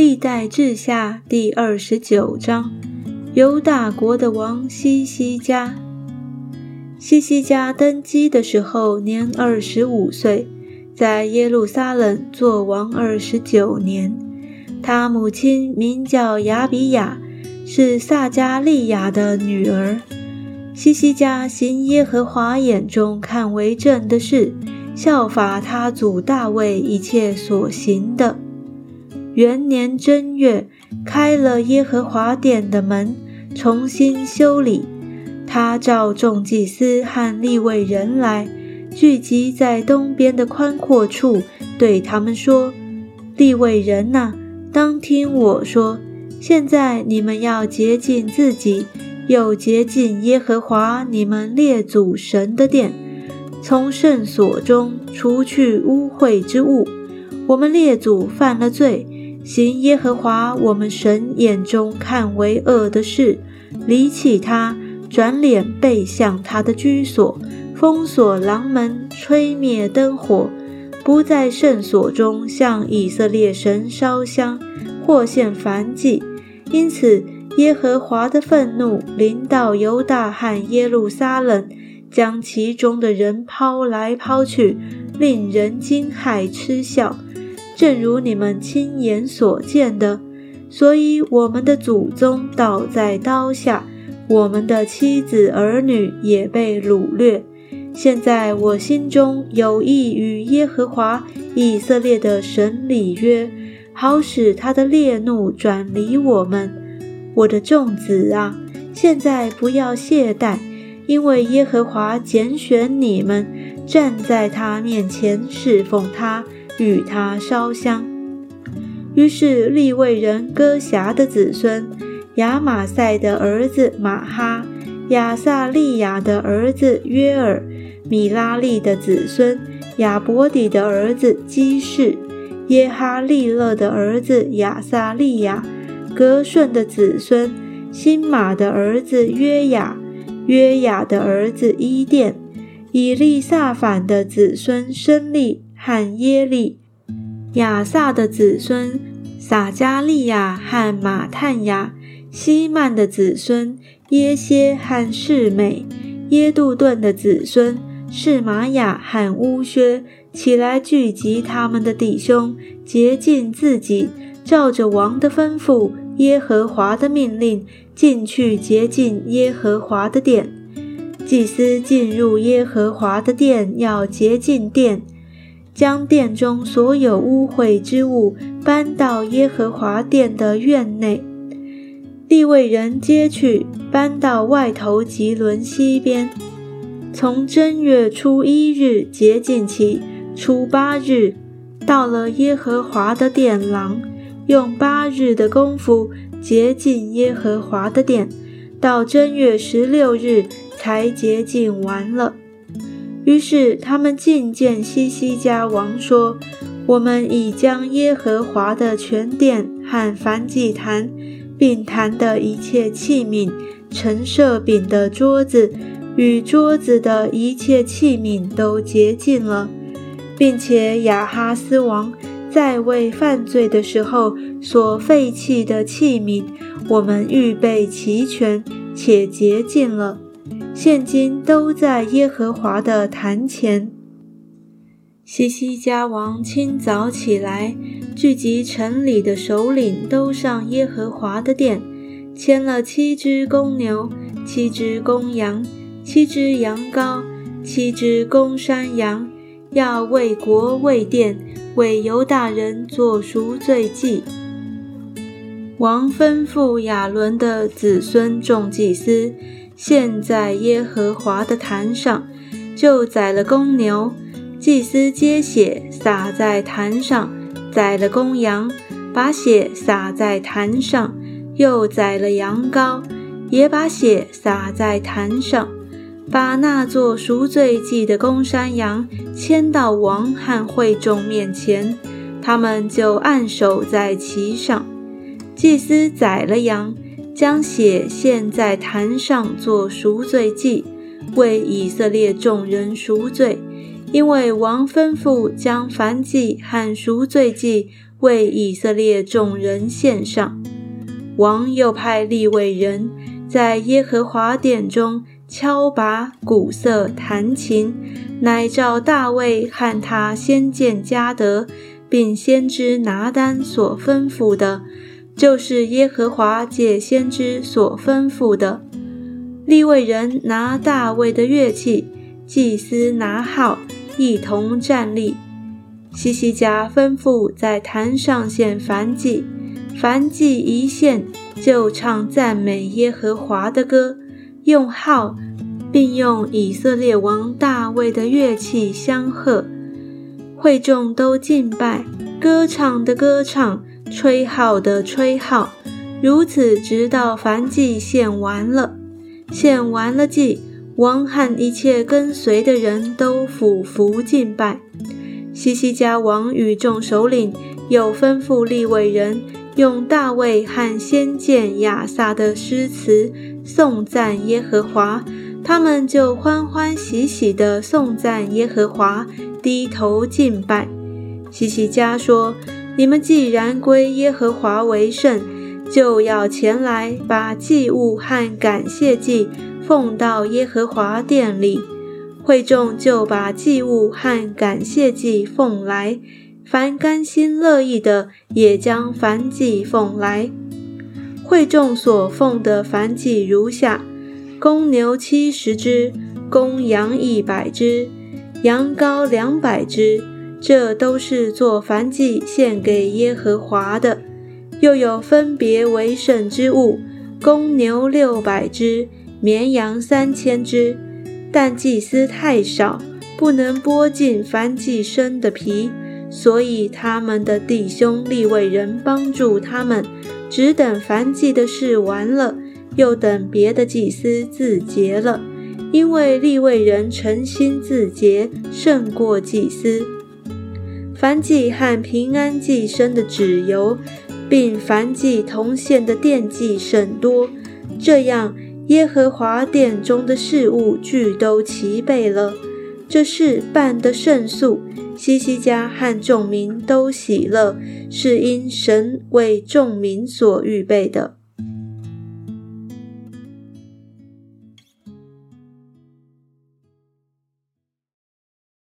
历代志下第二十九章，犹大国的王西西家。西西家登基的时候年二十五岁，在耶路撒冷做王二十九年。他母亲名叫亚比亚，是撒加利亚的女儿。西西家行耶和华眼中看为正的事，效法他祖大卫一切所行的。元年正月，开了耶和华殿的门，重新修理。他召众祭司和利未人来，聚集在东边的宽阔处，对他们说：“利未人呐，当听我说。现在你们要洁净自己。”又洁净耶和华你们列祖神的殿，从圣所中除去污秽之物。我们列祖犯了罪，行耶和华我们神眼中看为恶的事，离弃他，转脸背向他的居所，封锁廊门，吹灭灯火，不在圣所中向以色列神烧香，或献燔祭。因此。耶和华的愤怒临到犹大和耶路撒冷，将其中的人抛来抛去，令人惊骇嗤笑，正如你们亲眼所见的。所以我们的祖宗倒在刀下，我们的妻子儿女也被掳掠。现在我心中有意与耶和华以色列的神立约，好使他的烈怒转离我们。我的众子啊，现在不要懈怠，因为耶和华拣选你们，站在他面前侍奉他，与他烧香。于是利未人哥辖的子孙亚玛赛的儿子马哈，亚撒利亚的儿子约尔，米拉利的子孙亚伯底的儿子基士，耶哈利勒的儿子亚撒利亚。格顺的子孙，辛马的儿子约雅，约雅的儿子伊甸，以利撒反的子孙申利和耶利，亚萨的子孙撒加利亚和马探雅，希曼的子孙耶歇和士美，耶杜顿的子孙是玛雅和乌薛，起来聚集他们的弟兄，洁净自己。照着王的吩咐，耶和华的命令，进去洁净耶和华的殿。祭司进入耶和华的殿，要洁净殿，将殿中所有污秽之物搬到耶和华殿的院内。利未人接去，搬到外头吉伦西边。从正月初一日洁净起，初八日，到了耶和华的殿廊。用八日的功夫洁净耶和华的殿，到正月十六日才洁净完了。于是他们觐见西西家王说：“我们已将耶和华的全殿和燔祭坛，并坛的一切器皿、陈设饼的桌子与桌子的一切器皿都洁净了，并且亚哈斯王。”在为犯罪的时候所废弃的器皿，我们预备齐全且洁净了，现今都在耶和华的坛前。西西家王清早起来，聚集城里的首领，都上耶和华的殿，牵了七只公牛、七只公羊、七只羊羔、七只公山羊，要为国为殿。为犹大人做赎罪祭。王吩咐亚伦的子孙众祭司，献在耶和华的坛上，就宰了公牛，祭司接血洒在坛上；宰了公羊，把血洒在坛上；又宰了羊羔，也把血洒在坛上。把那做赎罪祭的公山羊牵到王和会众面前，他们就按手在其上。祭司宰了羊，将血献在坛上做赎罪祭，为以色列众人赎罪。因为王吩咐将燔祭和赎罪祭为以色列众人献上。王又派立位人在耶和华殿中敲拔、鼓瑟、弹琴，乃照大卫和他先见加德，并先知拿单所吩咐的，就是耶和华借先知所吩咐的。立位人拿大卫的乐器，祭司拿号，一同站立。西西家吩咐在坛上献燔祭，燔祭一献，就唱赞美耶和华的歌，用号，并用以色列王大卫的乐器相和。会众都敬拜，歌唱的歌唱，吹号的吹号，如此直到燔祭献完了。献完了祭，王和一切跟随的人都俯伏敬拜。西西家王与众首领又吩咐立位人用大卫和先见亚萨的诗词颂赞耶和华，他们就欢欢喜喜地颂赞耶和华，低头敬拜。西西家说：“你们既然归耶和华为圣，就要前来把祭物和感谢祭奉到耶和华殿里。”会众就把祭物和感谢祭奉来，凡甘心乐意的，也将燔祭奉来。会众所奉的燔祭如下：公牛七十只，公羊一百只，羊羔两百只，这都是做燔祭献给耶和华的。又有分别为圣之物：公牛六百只，绵羊三千只。但祭司太少，不能剥尽燔祭生的皮，所以他们的弟兄立位人帮助他们，只等燔祭的事完了，又等别的祭司自洁了，因为立位人诚心自洁，胜过祭司。凡祭和平安祭生的脂油，并凡祭同献的奠祭甚多，这样。耶和华殿中的事物俱都齐备了，这事办得甚速。西西家和众民都喜乐，是因神为众民所预备的。